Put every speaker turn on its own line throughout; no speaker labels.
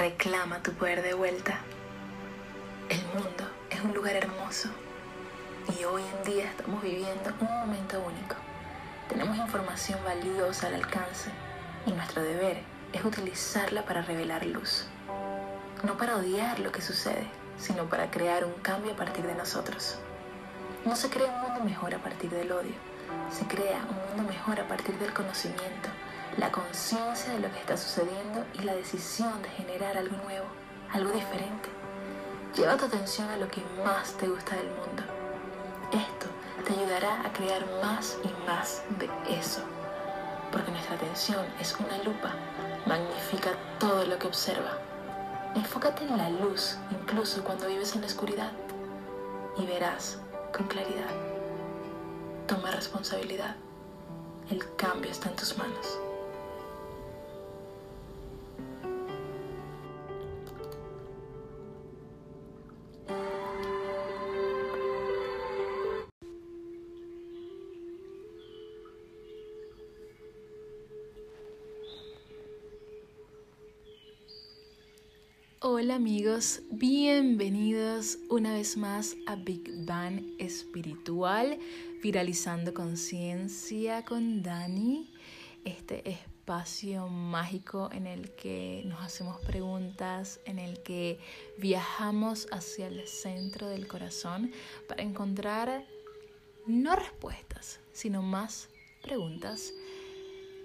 Reclama tu poder de vuelta. El mundo es un lugar hermoso y hoy en día estamos viviendo un momento único. Tenemos información valiosa al alcance y nuestro deber es utilizarla para revelar luz. No para odiar lo que sucede, sino para crear un cambio a partir de nosotros. No se crea un mundo mejor a partir del odio, se crea un mundo mejor a partir del conocimiento, la conciencia de lo que está sucediendo y la decisión de generar algo nuevo, algo diferente. Lleva tu atención a lo que más te gusta del mundo. Esto te ayudará a crear más y más de eso, porque nuestra atención es una lupa, magnifica todo lo que observa. Enfócate en la luz, incluso cuando vives en la oscuridad, y verás con claridad. Toma responsabilidad. El cambio está en tus manos. Hola amigos, bienvenidos una vez más a Big Bang Espiritual, viralizando conciencia con Dani, este espacio mágico en el que nos hacemos preguntas, en el que viajamos hacia el centro del corazón para encontrar no respuestas, sino más preguntas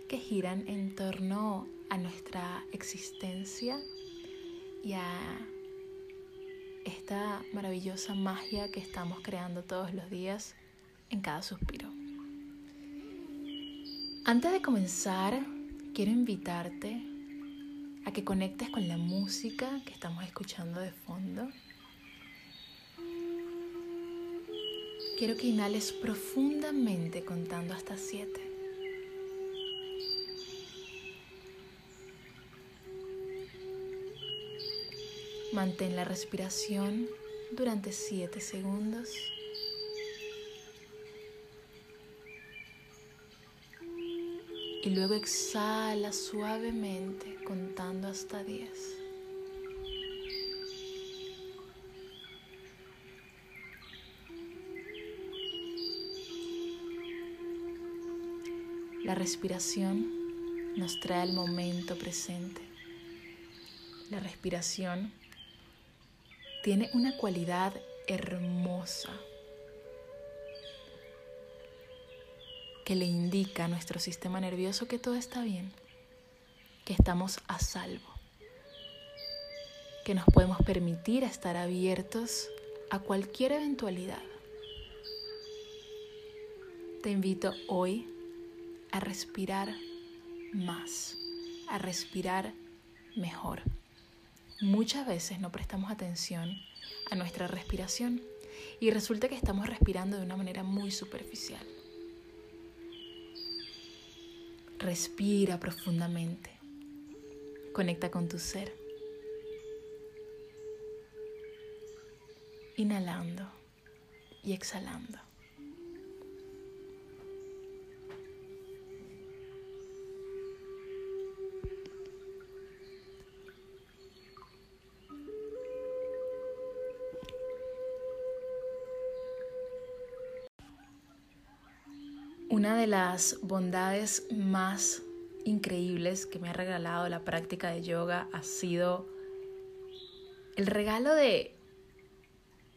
que giran en torno a nuestra existencia y a esta maravillosa magia que estamos creando todos los días en cada suspiro. Antes de comenzar, quiero invitarte a que conectes con la música que estamos escuchando de fondo. Quiero que inhales profundamente contando hasta siete. Mantén la respiración durante 7 segundos. Y luego exhala suavemente contando hasta 10. La respiración nos trae al momento presente. La respiración tiene una cualidad hermosa que le indica a nuestro sistema nervioso que todo está bien, que estamos a salvo, que nos podemos permitir estar abiertos a cualquier eventualidad. Te invito hoy a respirar más, a respirar mejor. Muchas veces no prestamos atención a nuestra respiración y resulta que estamos respirando de una manera muy superficial. Respira profundamente. Conecta con tu ser. Inhalando y exhalando. Una de las bondades más increíbles que me ha regalado la práctica de yoga ha sido el regalo de,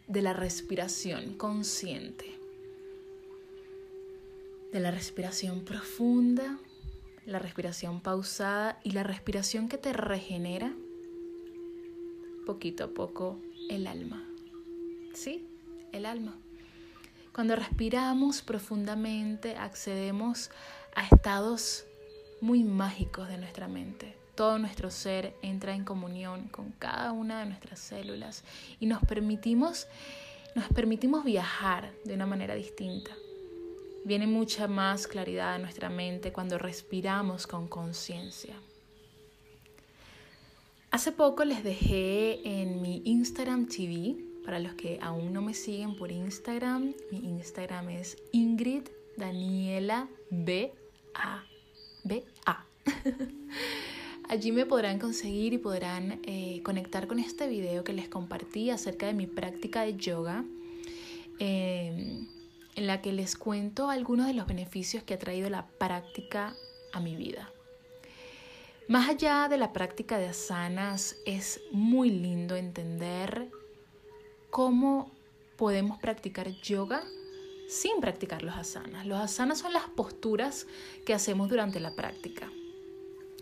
de la respiración consciente, de la respiración profunda, la respiración pausada y la respiración que te regenera poquito a poco el alma. ¿Sí? El alma. Cuando respiramos profundamente accedemos a estados muy mágicos de nuestra mente. Todo nuestro ser entra en comunión con cada una de nuestras células y nos permitimos, nos permitimos viajar de una manera distinta. Viene mucha más claridad a nuestra mente cuando respiramos con conciencia. Hace poco les dejé en mi Instagram TV para los que aún no me siguen por Instagram, mi Instagram es Ingrid Daniela B. Allí me podrán conseguir y podrán eh, conectar con este video que les compartí acerca de mi práctica de yoga, em, en la que les cuento algunos de los beneficios que ha traído la práctica a mi vida. Más allá de la práctica de asanas, es muy lindo entender cómo podemos practicar yoga sin practicar los asanas. Los asanas son las posturas que hacemos durante la práctica.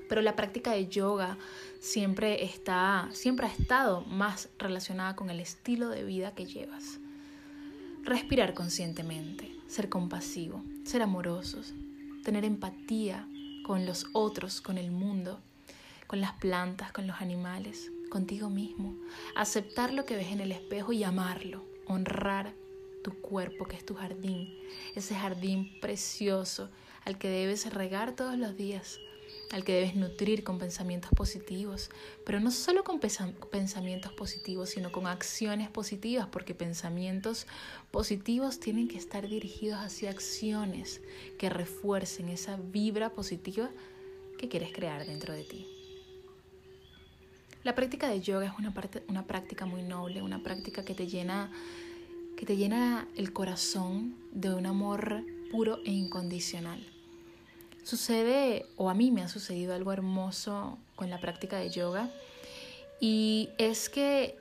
Pero la práctica de yoga siempre está siempre ha estado más relacionada con el estilo de vida que llevas. Respirar conscientemente, ser compasivo, ser amorosos, tener empatía con los otros, con el mundo, con las plantas, con los animales, contigo mismo. Aceptar lo que ves en el espejo y amarlo, honrar tu cuerpo, que es tu jardín, ese jardín precioso al que debes regar todos los días, al que debes nutrir con pensamientos positivos, pero no solo con pensamientos positivos, sino con acciones positivas, porque pensamientos positivos tienen que estar dirigidos hacia acciones que refuercen esa vibra positiva que quieres crear dentro de ti. La práctica de yoga es una, parte, una práctica muy noble, una práctica que te llena que te llena el corazón de un amor puro e incondicional. Sucede, o a mí me ha sucedido algo hermoso con la práctica de yoga, y es que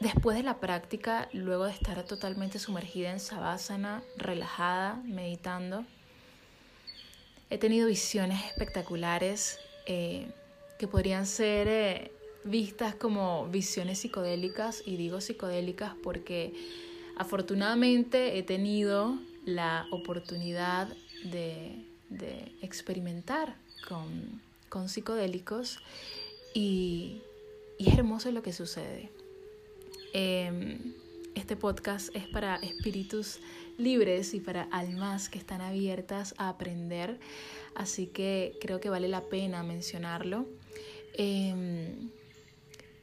después de la práctica, luego de estar totalmente sumergida en savasana, relajada, meditando, he tenido visiones espectaculares eh, que podrían ser eh, vistas como visiones psicodélicas y digo psicodélicas porque afortunadamente he tenido la oportunidad de, experimentar con, psicodélicos y, es hermoso lo que sucede. Em, este podcast es para espíritus libres y para almas que están abiertas a aprender, así que creo que vale la pena mencionarlo. Em,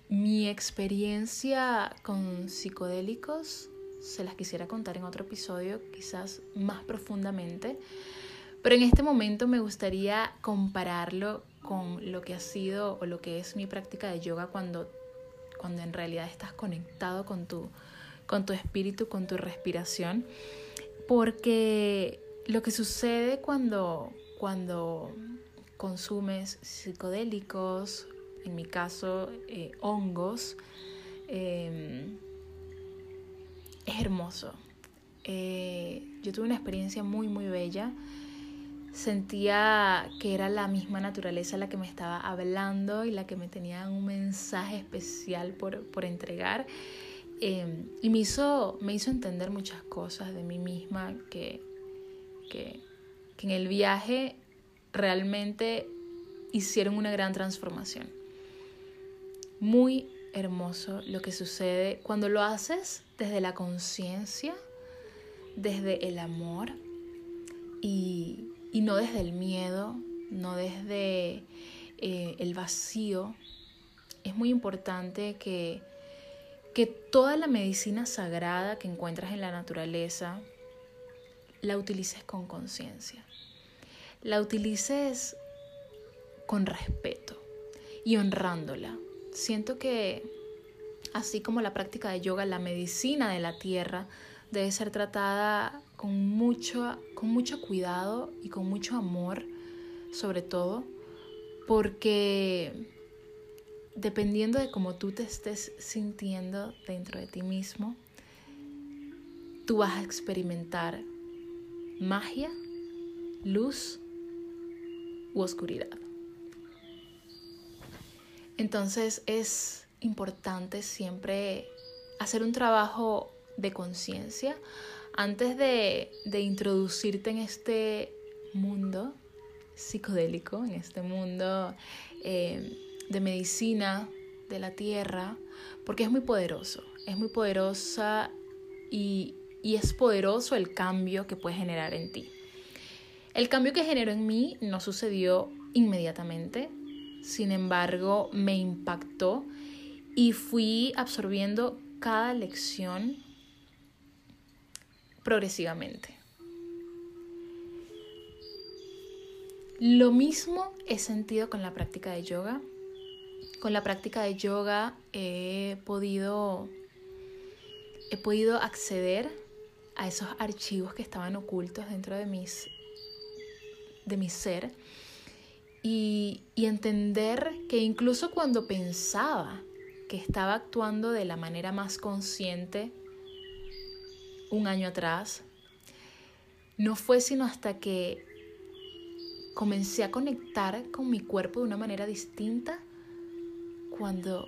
mi experiencia con psicodélicos se las quisiera contar en otro episodio, quizás más profundamente, pero en este momento me gustaría compararlo con lo que ha sido o lo que es mi práctica de yoga cuando, cuando en realidad estás conectado con tu, con tu espíritu, con tu respiración, porque lo que sucede cuando, cuando consumes psicodélicos en mi caso eh, hongos, em, es hermoso. Eh, yo tuve una experiencia muy, muy bella. Sentía que era la misma naturaleza la que me estaba hablando y la que me tenía un mensaje especial por, entregar. Em, y me hizo, me hizo entender muchas cosas de mí misma que, que en el viaje realmente hicieron una gran transformación muy hermoso lo que sucede cuando lo haces desde la conciencia, desde el amor y, no desde el miedo, no desde eh, el vacío. Es muy importante que, que toda la medicina sagrada que encuentras en la naturaleza la utilices con conciencia. La utilices con respeto y honrándola. Siento que así como la práctica de yoga, la medicina de la tierra debe ser tratada con mucho, con mucho cuidado y con mucho amor, sobre todo, porque dependiendo de cómo tú te estés sintiendo dentro de ti mismo, tú vas a experimentar magia, luz oscuridad. Entonces es importante siempre hacer un trabajo de conciencia antes de, introducirte en este mundo psicodélico, en este mundo eh, de medicina de la tierra, porque es muy poderoso, es muy poderosa y, y es poderoso el cambio que puede generar en ti. El cambio que generó en mí no sucedió inmediatamente, sin embargo me impactó y fui absorbiendo cada lección progresivamente. Lo mismo he sentido con la práctica de yoga. Con la práctica de yoga he podido, he podido acceder a esos archivos que estaban ocultos dentro de, mis, de mi ser y, entender que incluso cuando pensaba que estaba actuando de la manera más consciente un año atrás, no fue sino hasta que comencé a conectar con mi cuerpo de una manera distinta cuando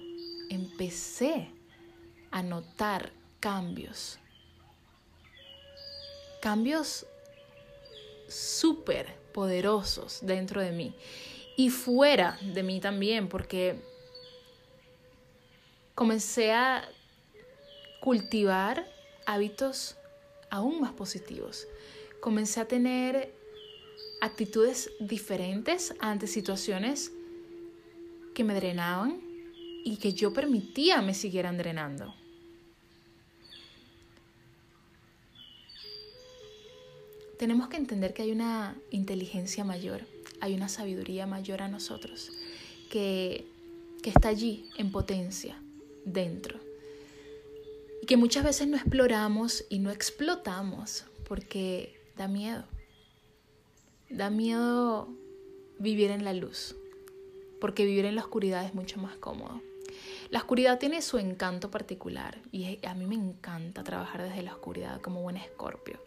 empecé a notar cambios. Cambios súper poderosos dentro de mí y fuera de mí también, porque comencé a cultivar hábitos aún más positivos. Comencé a tener actitudes diferentes ante situaciones que me drenaban y que yo permitía me siguieran drenando. Tenemos que entender que hay una inteligencia mayor, hay una sabiduría mayor a nosotros, que, que está allí en potencia, dentro. Y que muchas veces no exploramos y no explotamos porque da miedo. Da miedo vivir en la luz, porque vivir en la oscuridad es mucho más cómodo. La oscuridad tiene su encanto particular y a mí me encanta trabajar desde la oscuridad como buen escorpio.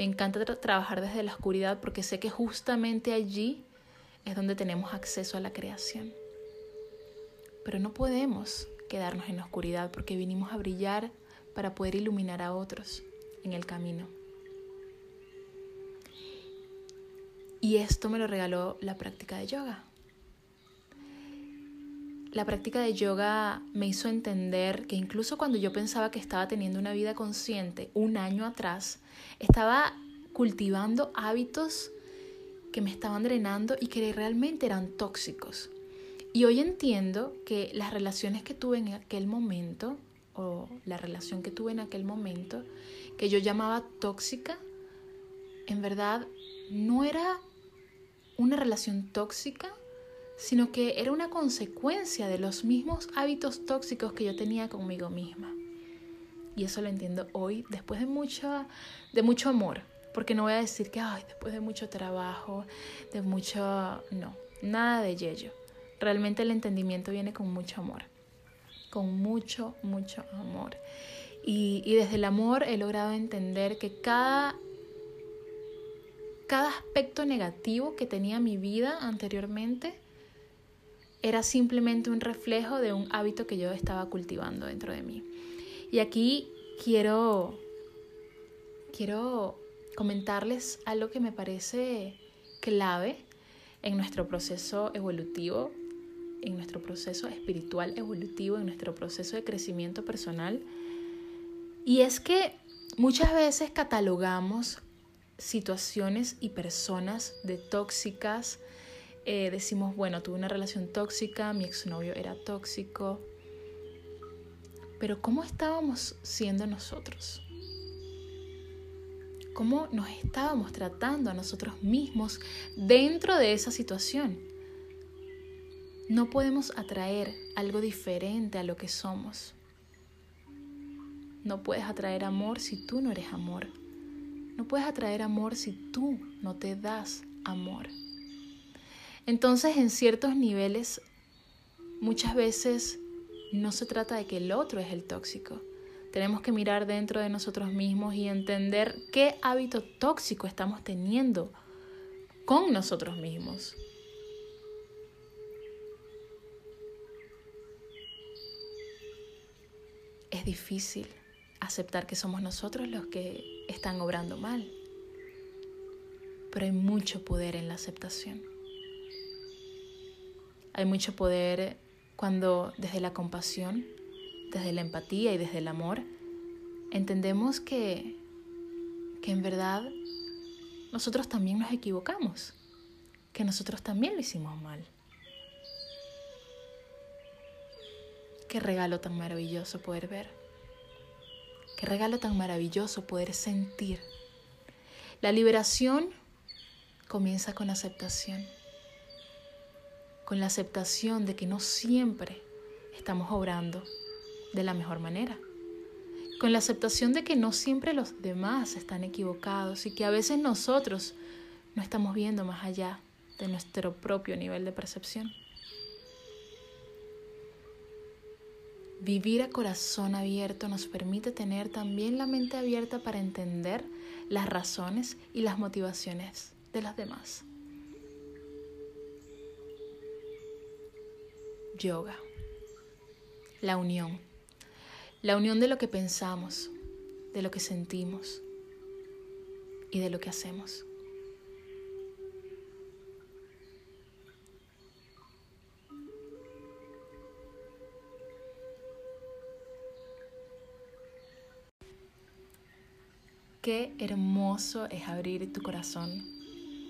Me encanta trabajar desde la oscuridad porque sé que justamente allí es donde tenemos acceso a la creación. Pero no podemos quedarnos en la oscuridad porque vinimos a brillar para poder iluminar a otros en el camino. Y esto me lo regaló la práctica de yoga. La práctica de yoga me hizo entender que incluso cuando yo pensaba que estaba teniendo una vida consciente un año atrás, estaba cultivando hábitos que me estaban drenando y que realmente eran tóxicos. Y hoy entiendo que las relaciones que tuve en aquel momento, o la relación que tuve en aquel momento, que yo llamaba tóxica, en verdad no era una relación tóxica, sino que era una consecuencia de los mismos hábitos tóxicos que yo tenía conmigo misma. Y eso lo entiendo hoy, después de mucho, de mucho amor, porque no voy a decir que, ay, después de mucho trabajo, de mucho, no, nada de yello. Realmente el entendimiento viene con mucho amor, con mucho, mucho amor. Y, y desde el amor he logrado entender que cada, cada aspecto negativo que tenía mi vida anteriormente era simplemente un reflejo de un hábito que yo estaba cultivando dentro de mí. Y aquí quiero, quiero comentarles algo que me parece clave en nuestro proceso evolutivo en nuestro proceso espiritual evolutivo, en nuestro proceso de crecimiento personal. Y es que muchas veces catalogamos situaciones y personas de tóxicas. Eh, decimos, bueno, tuve una relación tóxica, mi exnovio era tóxico. Pero ¿cómo estábamos siendo nosotros? ¿Cómo nos estábamos tratando a nosotros mismos dentro de esa situación? No podemos atraer algo diferente a lo que somos. No puedes atraer amor si tú no eres amor. No puedes atraer amor si tú no te das amor. Entonces, en ciertos niveles, muchas veces no se trata de que el otro es el tóxico. Tenemos que mirar dentro de nosotros mismos y entender qué hábito tóxico estamos teniendo con nosotros mismos. es difícil aceptar que somos nosotros los que están obrando mal. Pero hay mucho poder en la aceptación. Hay mucho poder cuando desde la compasión, desde la empatía y desde el amor, entendemos que, que en verdad nosotros también nos equivocamos, que nosotros también lo hicimos mal. Qué regalo tan maravilloso poder ver. Qué regalo tan maravilloso poder sentir. La liberación comienza con aceptación. Con la aceptación de que no siempre estamos obrando de la mejor manera. Con la aceptación de que no siempre los demás están equivocados y que a veces nosotros no estamos viendo más allá de nuestro propio nivel de percepción. Vivir a corazón abierto nos permite tener también la mente abierta para entender las razones y las motivaciones de los demás. Yoga. La unión. La unión de lo que pensamos, de lo que sentimos y de lo que hacemos. Qué hermoso es abrir tu corazón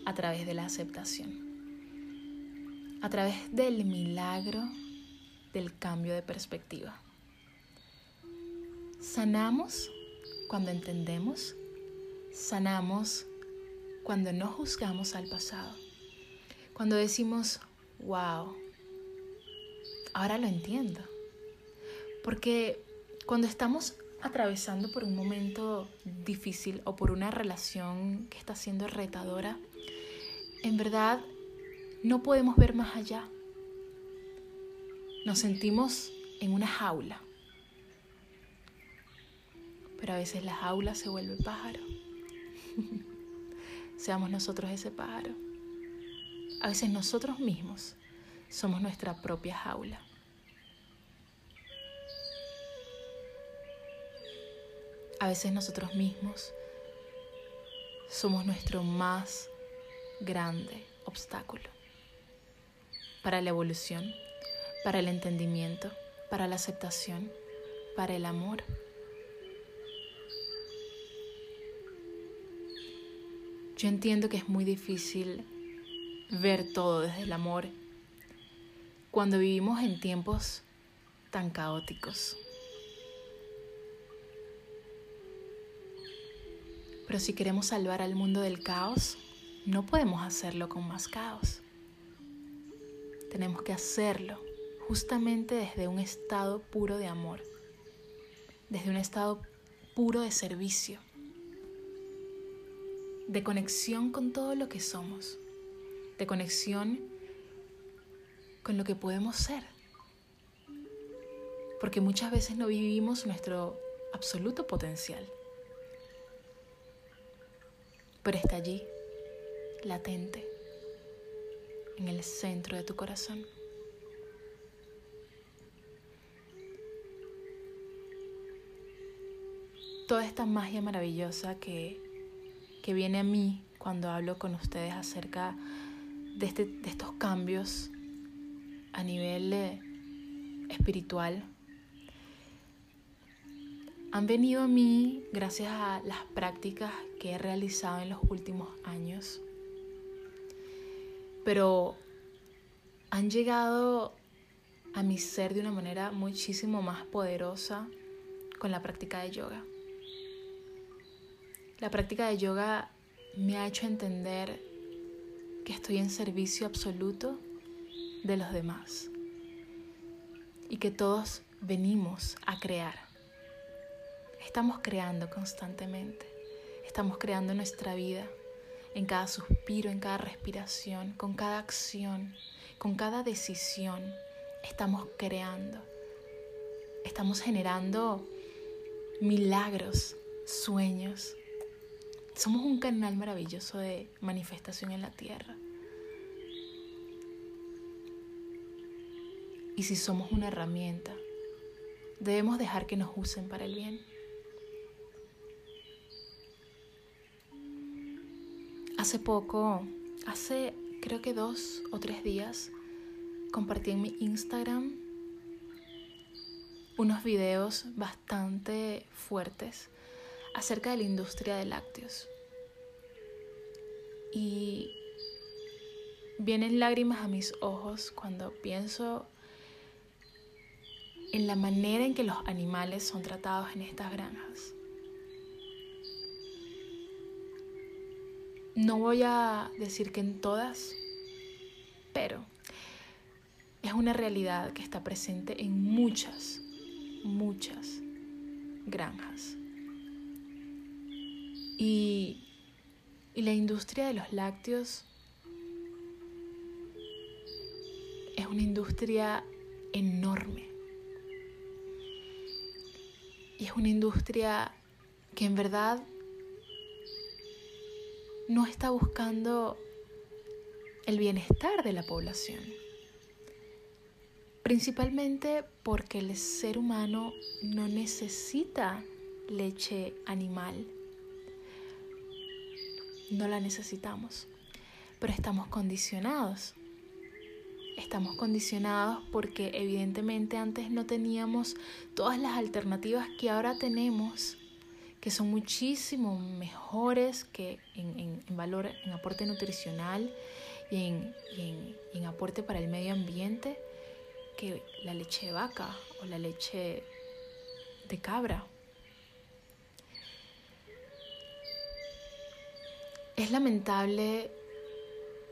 a través de la aceptación, a través del milagro del cambio de perspectiva. Sanamos cuando entendemos, sanamos cuando no juzgamos al pasado, cuando decimos, wow, ahora lo entiendo. Porque cuando estamos atravesando por un momento difícil o por una relación que está siendo retadora, en verdad no podemos ver más allá. Nos sentimos en una jaula, pero a veces la jaula se vuelve pájaro. Seamos nosotros ese pájaro. A veces nosotros mismos somos nuestra propia jaula. A veces nosotros mismos somos nuestro más grande obstáculo para la evolución, para el entendimiento, para la aceptación, para el amor. Yo entiendo que es muy difícil ver todo desde el amor cuando vivimos en tiempos tan caóticos. Pero si queremos salvar al mundo del caos, no podemos hacerlo con más caos. Tenemos que hacerlo justamente desde un estado puro de amor, desde un estado puro de servicio, de conexión con todo lo que somos, de conexión con lo que podemos ser. Porque muchas veces no vivimos nuestro absoluto potencial pero está allí, latente, en el centro de tu corazón. Toda esta magia maravillosa que, que viene a mí cuando hablo con ustedes acerca de, este, de estos cambios a nivel espiritual, han venido a mí gracias a las prácticas que he realizado en los últimos años, pero han llegado a mi ser de una manera muchísimo más poderosa con la práctica de yoga. La práctica de yoga me ha hecho entender que estoy en servicio absoluto de los demás y que todos venimos a crear Estamos creando constantemente. Estamos creando nuestra vida en cada suspiro, en cada respiración, con cada acción, con cada decisión. Estamos creando. Estamos generando milagros, sueños. Somos un canal maravilloso de manifestación en la tierra. Y si somos una herramienta, debemos dejar que nos usen para el bien. Hace poco, hace creo que dos o tres días, compartí en mi Instagram unos videos bastante fuertes acerca de la industria de lácteos. Y vienen lágrimas a mis ojos cuando pienso en la manera en que los animales son tratados en estas granjas. No voy a decir que en todas, pero es una realidad que está presente en muchas, muchas granjas. Y, y la industria de los lácteos es una industria enorme. Y es una industria que en verdad no está buscando el bienestar de la población. Principalmente porque el ser humano no necesita leche animal. No la necesitamos, pero estamos condicionados. Estamos condicionados porque evidentemente antes no teníamos todas las alternativas que ahora tenemos, que son muchísimo mejores que en, valor, en aporte nutricional y en aporte para el medio ambiente que la leche de vaca o la leche de cabra. Es lamentable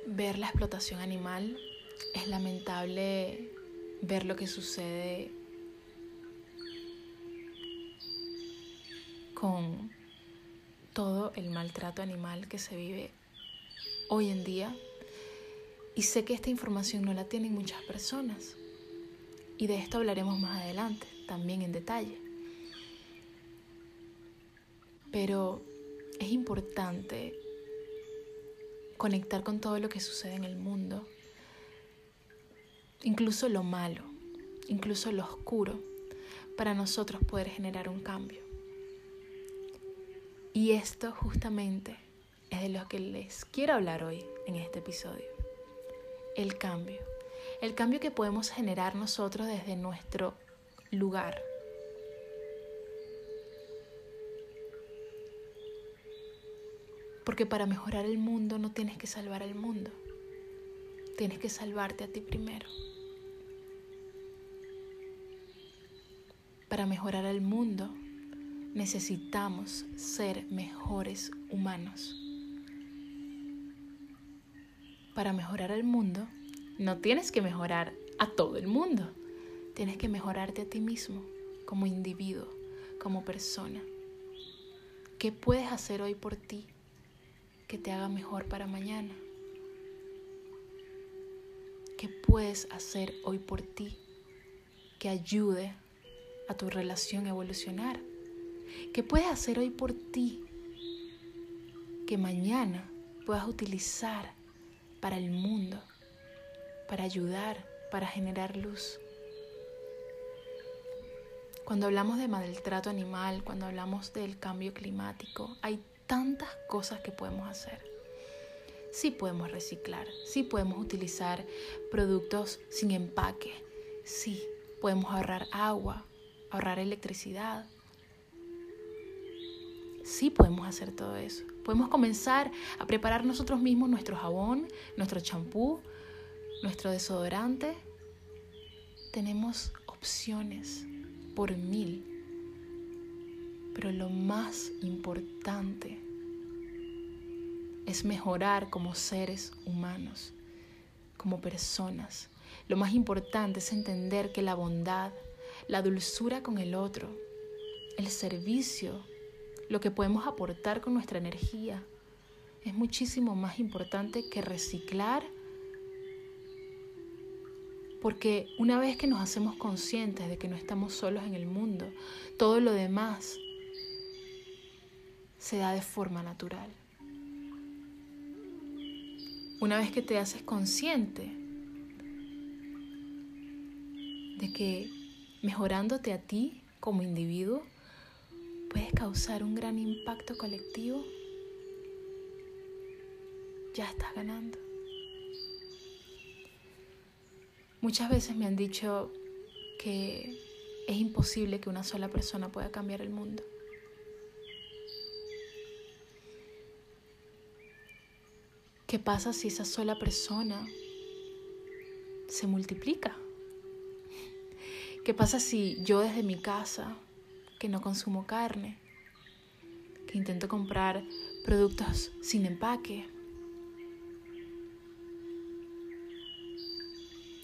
ver la explotación animal, es lamentable ver lo que sucede con todo el maltrato animal que se vive hoy en día. Y sé que esta información no la tienen muchas personas. Y de esto hablaremos más adelante, también en detalle. Pero es importante conectar con todo lo que sucede en el mundo, incluso lo malo, incluso lo oscuro, para nosotros poder generar un cambio. Y esto justamente es de lo que les quiero hablar hoy en este episodio, el cambio el cambio que podemos generar nosotros desde nuestro lugar. Porque para mejorar el mundo no tienes que salvar al mundo, tienes que salvarte a ti primero. Para mejorar el mundo necesitamos ser mejores humanos. Para mejorar el mundo no tienes que mejorar a todo el mundo. Tienes que mejorarte a ti mismo, como individuo, como persona. ¿Qué puedes hacer hoy por ti que te haga mejor para mañana? ¿Qué puedes hacer hoy por ti que ayude a tu relación a evolucionar? ¿Qué puedes hacer hoy por ti que mañana puedas utilizar para el mundo? para ayudar, para generar luz. Cuando hablamos de maltrato animal, cuando hablamos del cambio climático, hay tantas cosas que podemos hacer. Sí podemos reciclar, sí podemos utilizar productos sin empaque, sí podemos ahorrar agua, ahorrar electricidad. Sí podemos hacer todo eso. Podemos comenzar a preparar nosotros mismos nuestro jabón, nuestro champú, nuestro desodorante, tenemos opciones por mil. Pero lo más importante es mejorar como seres humanos, como personas. Lo más importante es entender que la bondad, la dulzura con el otro, el servicio, lo que podemos aportar con nuestra energía, es muchísimo más importante que reciclar porque una vez que nos hacemos conscientes de que no estamos solos en el mundo, todo lo demás se da de forma natural. Una vez que te haces consciente de que mejorándote a ti como individuo, puedes causar un gran impacto colectivo, ya estás ganando. Muchas veces me han dicho que es imposible que una sola persona pueda cambiar el mundo. ¿Qué pasa si esa sola persona se multiplica? ¿Qué pasa si yo desde mi casa, que no consumo carne, que intento comprar productos sin empaque.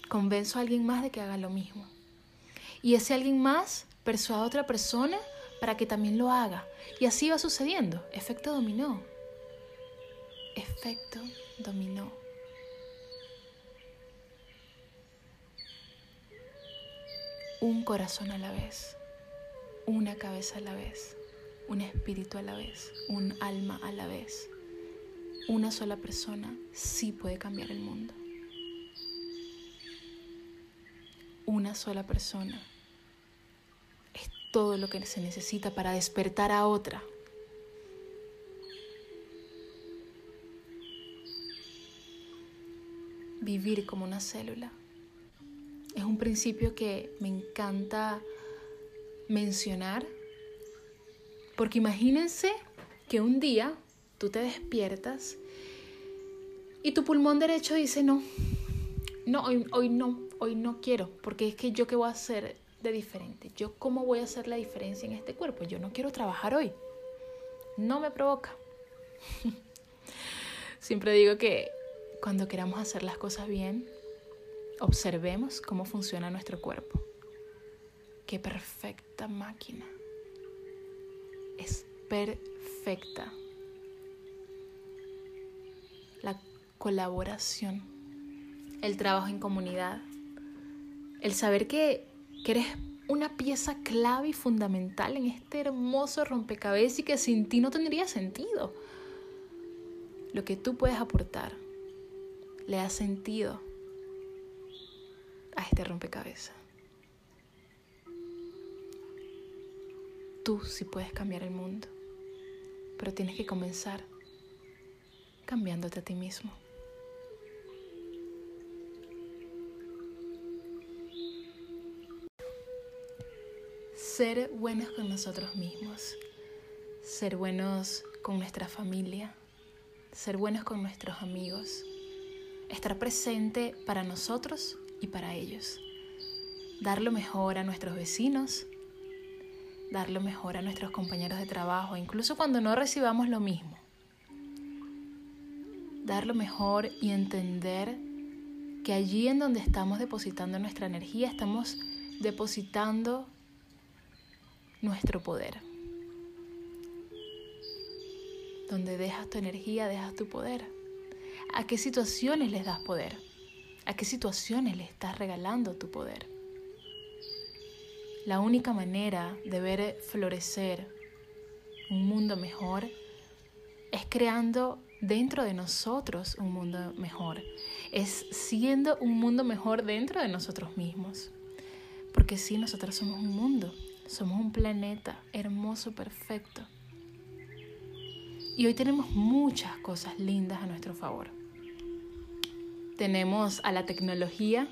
Convenzo a alguien más de que haga lo mismo. Y ese alguien más persuade a otra persona para que también lo haga. Y así va sucediendo. Efecto dominó. Efecto dominó. Un corazón a la vez una cabeza a la vez, un espíritu a la vez, un alma a la vez. Una sola persona sí puede cambiar el mundo. Una sola persona es todo lo que se necesita para despertar a otra. Vivir como una célula. Es un principio que me encanta mencionar porque imagínense que un día tú te despiertas y tu pulmón derecho dice no, no, hoy, hoy no, hoy no quiero, porque es que yo qué voy a hacer de diferente, yo cómo voy a hacer la diferencia en este cuerpo, yo no quiero trabajar hoy, no me provoca. Siempre digo que cuando queramos hacer las cosas bien, observemos cómo funciona nuestro cuerpo. Qué perfecta máquina. Es perfecta la colaboración, el trabajo en comunidad, el saber que, eres una pieza clave y fundamental en este hermoso rompecabezas y que sin ti no tendría sentido. Lo que tú puedes aportar le da sentido a este rompecabezas. Tú sí puedes cambiar el mundo, pero tienes que comenzar cambiándote a ti mismo. Ser buenos con nosotros mismos, ser buenos con nuestra familia, ser buenos con nuestros amigos, estar presente para nosotros y para ellos, dar lo mejor a nuestros vecinos, dar lo mejor a nuestros compañeros de trabajo, incluso cuando no recibamos lo mismo dar lo mejor y entender que allí en donde estamos depositando nuestra energía, estamos depositando nuestro poder. Donde dejas tu energía, dejas tu poder. ¿A qué situaciones les das poder? ¿A qué situaciones le estás regalando tu poder? La única manera de ver florecer un mundo mejor es creando dentro de nosotros un mundo mejor. Es siendo un mundo mejor dentro de nosotros mismos. Porque sí, nosotros somos un mundo, somos un planeta hermoso, perfecto. Y hoy tenemos muchas cosas lindas a nuestro favor. Tenemos a la tecnología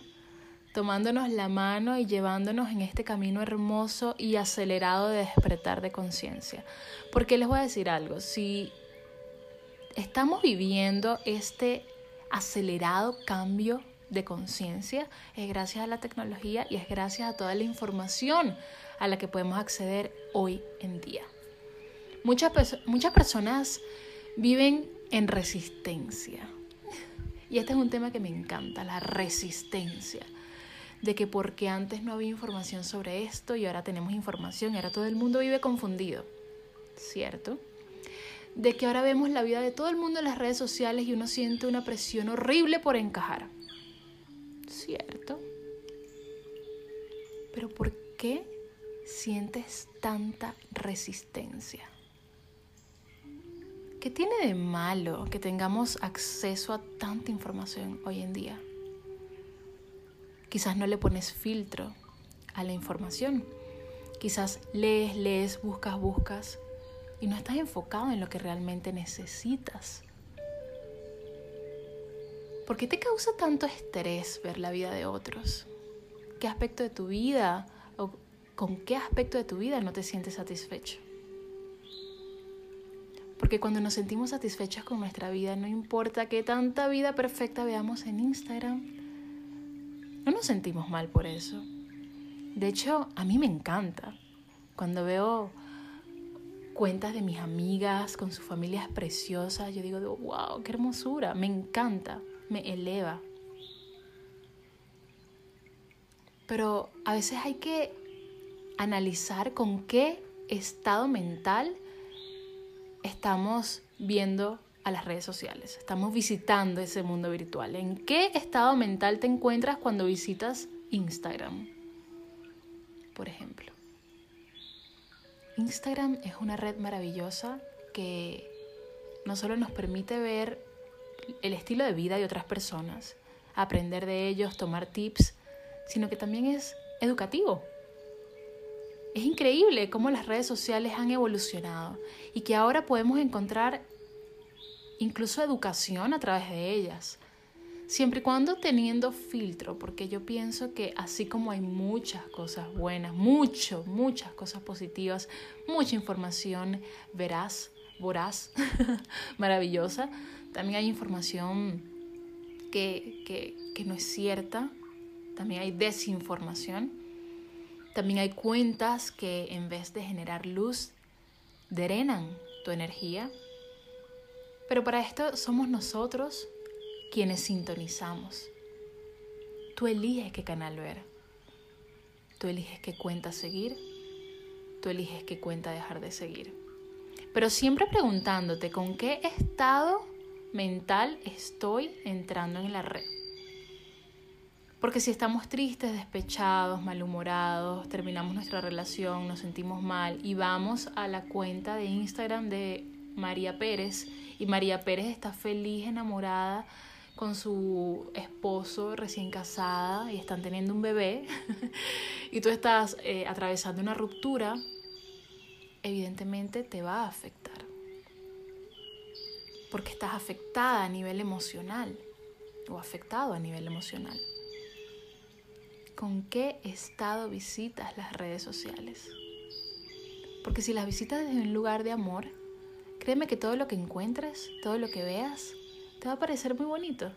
tomándonos la mano y llevándonos en este camino hermoso y acelerado de despertar de conciencia. Porque les voy a decir algo, si estamos viviendo este acelerado cambio de conciencia es gracias a la tecnología y es gracias a toda la información a la que podemos acceder hoy en día. Muchas, personas viven en resistencia. Y este es un tema que me encanta, la resistencia. De que porque antes no había información sobre esto y ahora tenemos información y ahora todo el mundo vive confundido. ¿Cierto? de que ahora vemos la vida de todo el mundo en las redes sociales y uno siente una presión horrible por encajar. ¿Cierto? Pero ¿por qué sientes tanta resistencia? ¿Qué tiene de malo que tengamos acceso a tanta información hoy en día? Quizás no le pones filtro a la información. Quizás lees, lees, buscas, buscas y no estás enfocado en lo que realmente necesitas. ¿Por qué te causa tanto estrés ver la vida de otros? ¿Qué aspecto de tu vida o con qué aspecto de tu vida no te sientes satisfecho? Porque cuando nos sentimos satisfechos con nuestra vida, no importa qué tanta vida perfecta veamos en Instagram, no nos sentimos mal por eso. De hecho, a mí me encanta cuando veo cuentas de mis amigas con sus familias preciosas, yo digo, wow, qué hermosura, me encanta, me eleva. Pero a veces hay que analizar con qué estado mental estamos viendo a las redes sociales, estamos visitando ese mundo virtual. ¿En qué estado mental te encuentras cuando visitas Instagram? Por ejemplo. Instagram es una red maravillosa que no solo nos permite ver el estilo de vida de otras personas, aprender de ellos, tomar tips, sino que también es educativo. Es increíble cómo las redes sociales han evolucionado y que ahora podemos encontrar incluso educación a través de ellas, siempre y cuando teniendo filtro, porque yo pienso que así como hay muchas cosas buenas, mucho, muchas cosas positivas, mucha información veraz, voraz, maravillosa, también hay información que, que, que no es cierta, también hay desinformación, también hay cuentas que en vez de generar luz, drenan tu energía. Pero para esto somos nosotros quienes sintonizamos. Tú eliges qué canal ver. Tú eliges qué cuenta seguir. Tú eliges qué cuenta dejar de seguir. Pero siempre preguntándote con qué estado mental estoy entrando en la red. Porque si estamos tristes, despechados, malhumorados, terminamos nuestra relación, nos sentimos mal y vamos a la cuenta de Instagram de María Pérez y María Pérez está feliz, enamorada con su esposo recién casada y están teniendo un bebé y tú estás eh, atravesando una ruptura, evidentemente te va a afectar. Porque estás afectada a nivel emocional o afectado a nivel emocional. ¿Con qué estado visitas las redes sociales? Porque si las visitas desde un lugar de amor, créeme que todo lo que encuentres, todo lo que veas, te va a parecer muy bonito.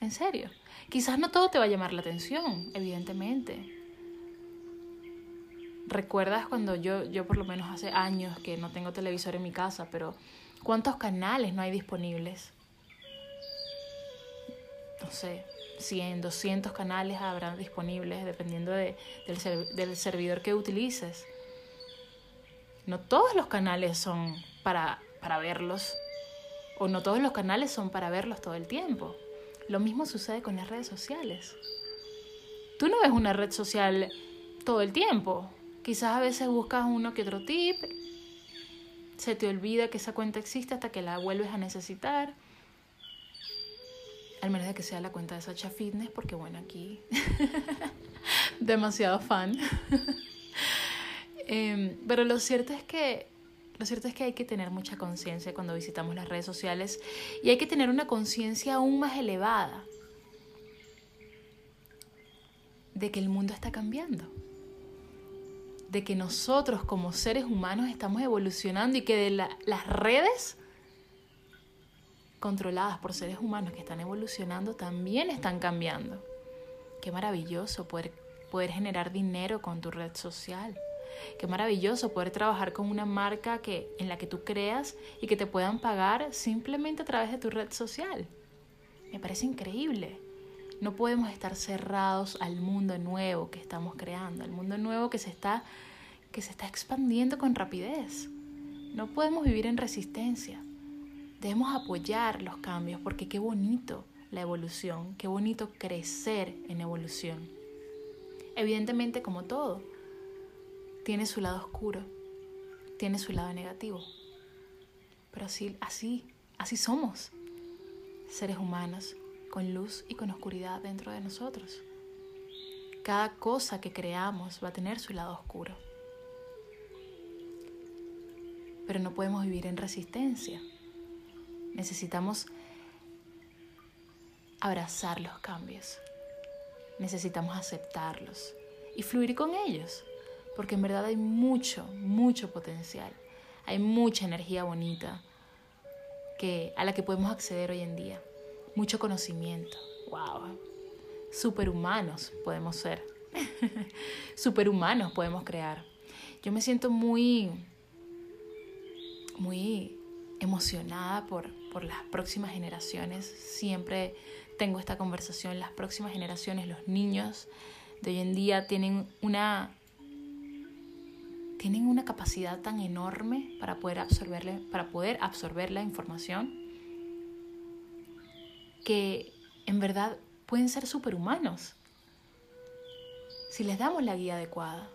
En serio. Quizás no todo te va a llamar la atención, evidentemente. ¿Recuerdas cuando yo, yo por lo menos hace años que no tengo televisor en mi casa, pero cuántos canales no hay disponibles? No sé, 100, 200 canales habrán disponibles dependiendo de, del, del servidor que utilices. No todos los canales son para, para verlos, o no todos los canales son para verlos todo el tiempo. Lo mismo sucede con las redes sociales. Tú no ves una red social todo el tiempo. Quizás a veces buscas uno que otro tip, se te olvida que esa cuenta existe hasta que la vuelves a necesitar al menos de que sea la cuenta de Sacha Fitness, porque bueno, aquí demasiado fan. Em, pero lo cierto es que lo cierto es que hay que tener mucha conciencia cuando visitamos las redes sociales y hay que tener una conciencia aún más elevada de que el mundo está cambiando, de que nosotros como seres humanos estamos evolucionando y que las redes controladas por seres humanos que están evolucionando también están cambiando. Qué maravilloso poder, poder generar dinero con tu red social. Qué maravilloso poder trabajar con una marca que, en la que tú creas y que te puedan pagar simplemente a través de tu red social. Me parece increíble. No podemos estar cerrados al mundo nuevo que estamos creando, al mundo nuevo que se está, que se está expandiendo con rapidez. No podemos vivir en resistencia. Debemos apoyar los cambios porque qué bonito la evolución, qué bonito crecer en evolución. Evidentemente, como todo, tiene su lado oscuro, tiene su lado negativo. Pero así, así, así somos, seres humanos, con luz y con oscuridad dentro de nosotros. Cada cosa que creamos va a tener su lado oscuro. Pero no podemos vivir en resistencia. Necesitamos abrazar los cambios. Necesitamos aceptarlos y fluir con ellos, porque en verdad hay mucho, mucho potencial. Hay mucha energía bonita que, a la que podemos acceder hoy en día. Mucho conocimiento. ¡Wow! Superhumanos podemos ser. Superhumanos podemos crear. Yo me siento muy, muy emocionada por, por las próximas generaciones. Siempre tengo esta conversación, las próximas generaciones, los niños de hoy en día tienen una tienen una capacidad tan enorme para poder absorberle, para poder absorber la información que en verdad pueden ser superhumanos si les damos la guía adecuada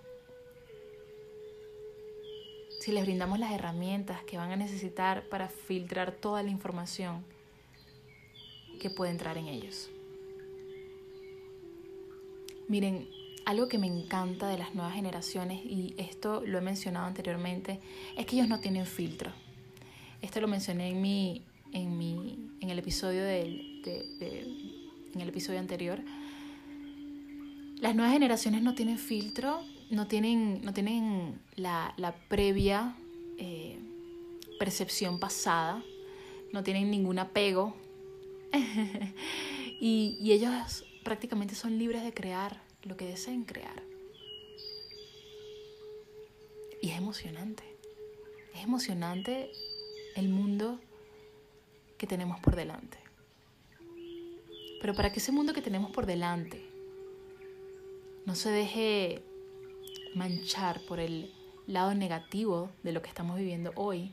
si les brindamos las herramientas que van a necesitar para filtrar toda la información que puede entrar en ellos. Miren, algo que me encanta de las nuevas generaciones, y esto lo he mencionado anteriormente, es que ellos no tienen filtro. Esto lo mencioné en mi, en mi, en el episodio del, en el episodio anterior. Las nuevas generaciones no tienen filtro no tienen, no tienen la, previa eh, percepción pasada, no tienen ningún apego y, y ellos prácticamente son libres de crear lo que deseen crear. Y es emocionante, es emocionante el mundo que tenemos por delante. Pero para que ese mundo que tenemos por delante no se deje manchar por el lado negativo de lo que estamos viviendo hoy,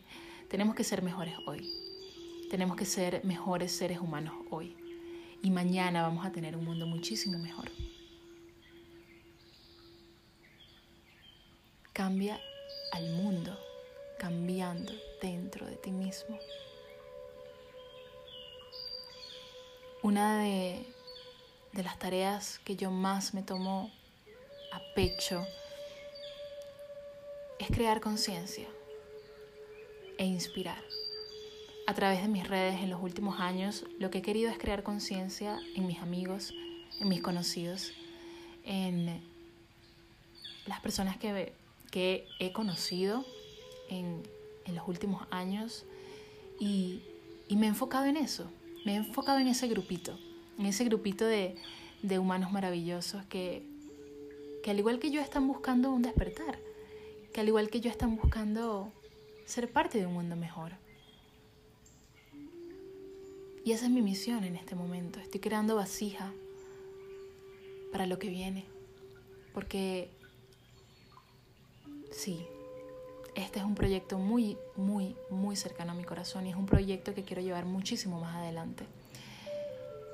tenemos que ser mejores hoy. Tenemos que ser mejores seres humanos hoy. Y mañana vamos a tener un mundo muchísimo mejor. Cambia al mundo cambiando dentro de ti mismo. Una de, de las tareas que yo más me tomo a pecho es crear conciencia e inspirar. A través de mis redes en los últimos años, lo que he querido es crear conciencia en mis amigos, en mis conocidos, en las personas que, que he conocido en, en, los últimos años y, y, me he enfocado en eso, me he enfocado en ese grupito, en ese grupito de, de humanos maravillosos que, que al igual que yo están buscando un despertar que al igual que yo están buscando ser parte de un mundo mejor. Y esa es mi misión en este momento. Estoy creando vasija para lo que viene. Porque sí, este es un proyecto muy, muy, muy cercano a mi corazón y es un proyecto que quiero llevar muchísimo más adelante.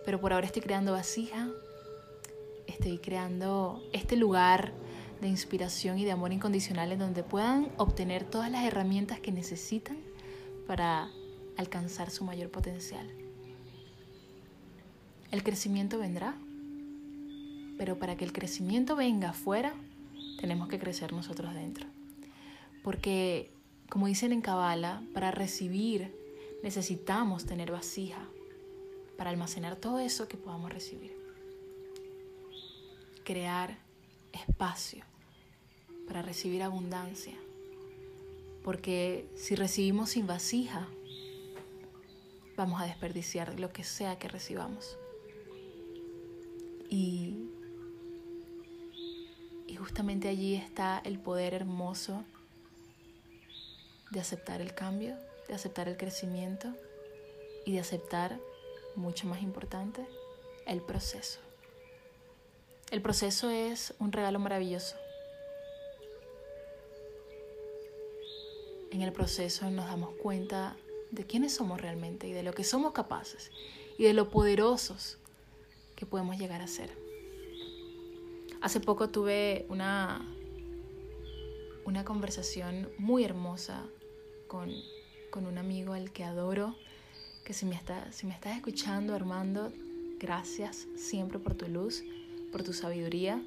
Pero por ahora estoy creando vasija, estoy creando este lugar de inspiración y de amor incondicional en donde puedan obtener todas las herramientas que necesitan para alcanzar su mayor potencial. El crecimiento vendrá, pero para que el crecimiento venga afuera, tenemos que crecer nosotros dentro. Porque, como dicen en Kabbalah, para recibir necesitamos tener vasija para almacenar todo eso que podamos recibir. Crear espacio para recibir abundancia. Porque si recibimos sin vasija, vamos a desperdiciar lo que sea que recibamos. Y, justamente allí está el poder hermoso de aceptar el cambio, de aceptar el crecimiento y de aceptar, mucho más importante, el proceso. El proceso es un regalo maravilloso. En el proceso nos damos cuenta de quiénes somos realmente y de lo que somos capaces y de lo poderosos que podemos llegar a ser. Hace poco tuve una, una conversación muy hermosa con, con un amigo al que adoro, que si me, está, si me estás escuchando, Armando, gracias siempre por tu luz por tu sabiduría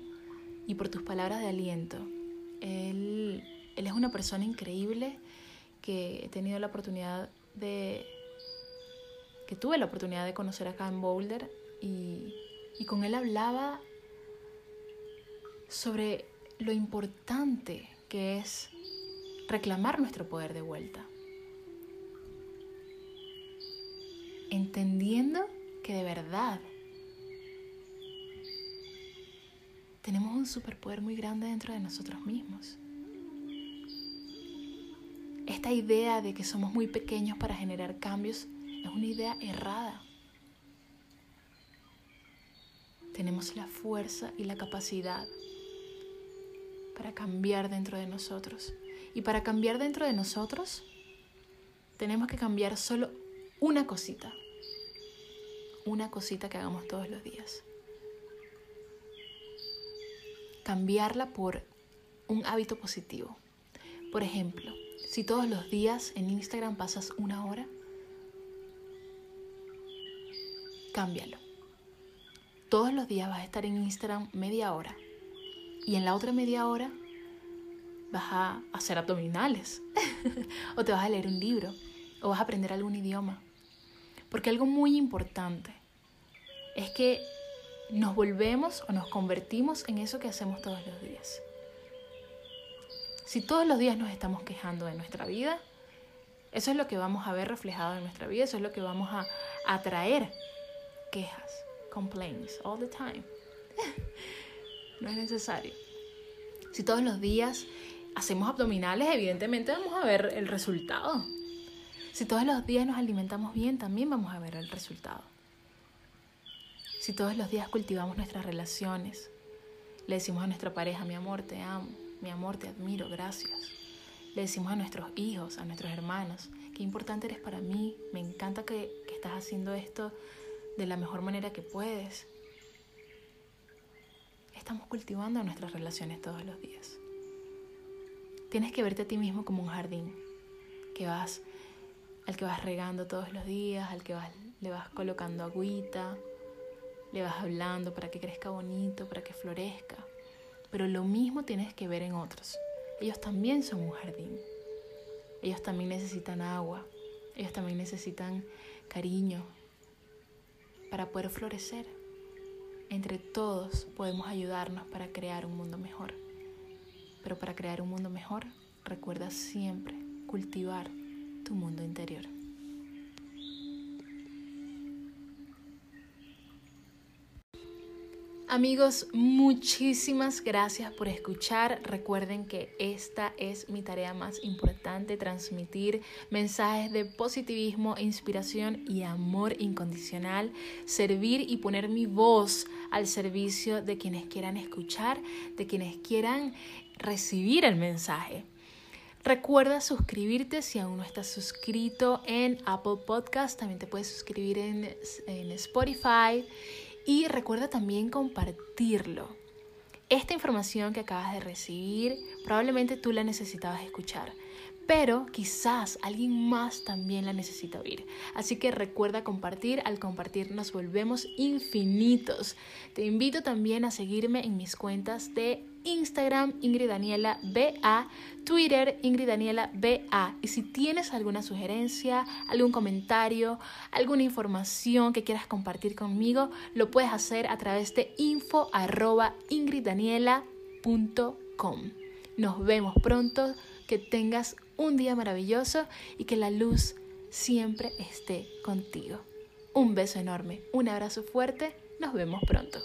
y por tus palabras de aliento. Él, él es una persona increíble que he tenido la oportunidad de, que tuve la oportunidad de conocer acá en Boulder y, y con él hablaba sobre lo importante que es reclamar nuestro poder de vuelta. Entendiendo que de verdad tenemos un superpoder muy grande dentro de nosotros mismos. Esta idea de que somos muy pequeños para generar cambios es una idea errada. tenemos la fuerza y la capacidad para cambiar dentro de nosotros. Y para cambiar dentro de nosotros, tenemos que cambiar solo una cosita. Una cosita que hagamos todos los días. Cambiarla por un hábito positivo. Por ejemplo, si todos los días en Instagram pasas una hora, cámbialo. Todos los días vas a estar en Instagram media hora y en la otra media hora vas a hacer abdominales o te vas a leer un libro o vas a aprender algún idioma. Porque algo muy importante es que nos volvemos o nos convertimos en eso que hacemos todos los días. Si todos los días nos estamos quejando de nuestra vida, eso es lo que vamos a ver reflejado en nuestra vida, eso es lo que vamos a atraer. Quejas, complaints, all the time. no es necesario. Si todos los días hacemos abdominales, evidentemente vamos a ver el resultado. Si todos los días nos alimentamos bien, también vamos a ver el resultado. Si todos los días cultivamos nuestras relaciones, le decimos a nuestra pareja, mi amor, te amo, mi amor, te admiro, gracias. Le decimos a nuestros hijos, a nuestros hermanos, qué importante eres para mí, me encanta que, que estás haciendo esto de la mejor manera que puedes. Estamos cultivando nuestras relaciones todos los días. Tienes que verte a ti mismo como un jardín que vas al que vas regando todos los días, al que vas, le vas colocando agüita, le vas hablando para que crezca bonito, para que florezca. Pero lo mismo tienes que ver en otros. Ellos también son un jardín. Ellos también necesitan agua. Ellos también necesitan cariño para poder florecer. Entre todos podemos ayudarnos para crear un mundo mejor. Pero para crear un mundo mejor, recuerda siempre cultivar tu mundo interior. Amigos, muchísimas gracias por escuchar. Recuerden que esta es mi tarea más importante, transmitir mensajes de positivismo, inspiración y amor incondicional, servir y poner mi voz al servicio de quienes quieran escuchar, de quienes quieran recibir el mensaje. Recuerda suscribirte si aún no estás suscrito en Apple Podcast, también te puedes suscribir en, en Spotify y recuerda también compartirlo. Esta información que acabas de recibir probablemente tú la necesitabas escuchar, pero quizás alguien más también la necesita oír. Así que recuerda compartir, al compartir nos volvemos infinitos. Te invito también a seguirme en mis cuentas de Instagram Ingrid Daniela Twitter Ingrid Daniela. Y si tienes alguna sugerencia, algún comentario, alguna información que quieras compartir conmigo, lo puedes hacer a través de info Nos vemos pronto, que tengas un día maravilloso y que la luz siempre esté contigo. Un beso enorme, un abrazo fuerte, nos vemos pronto.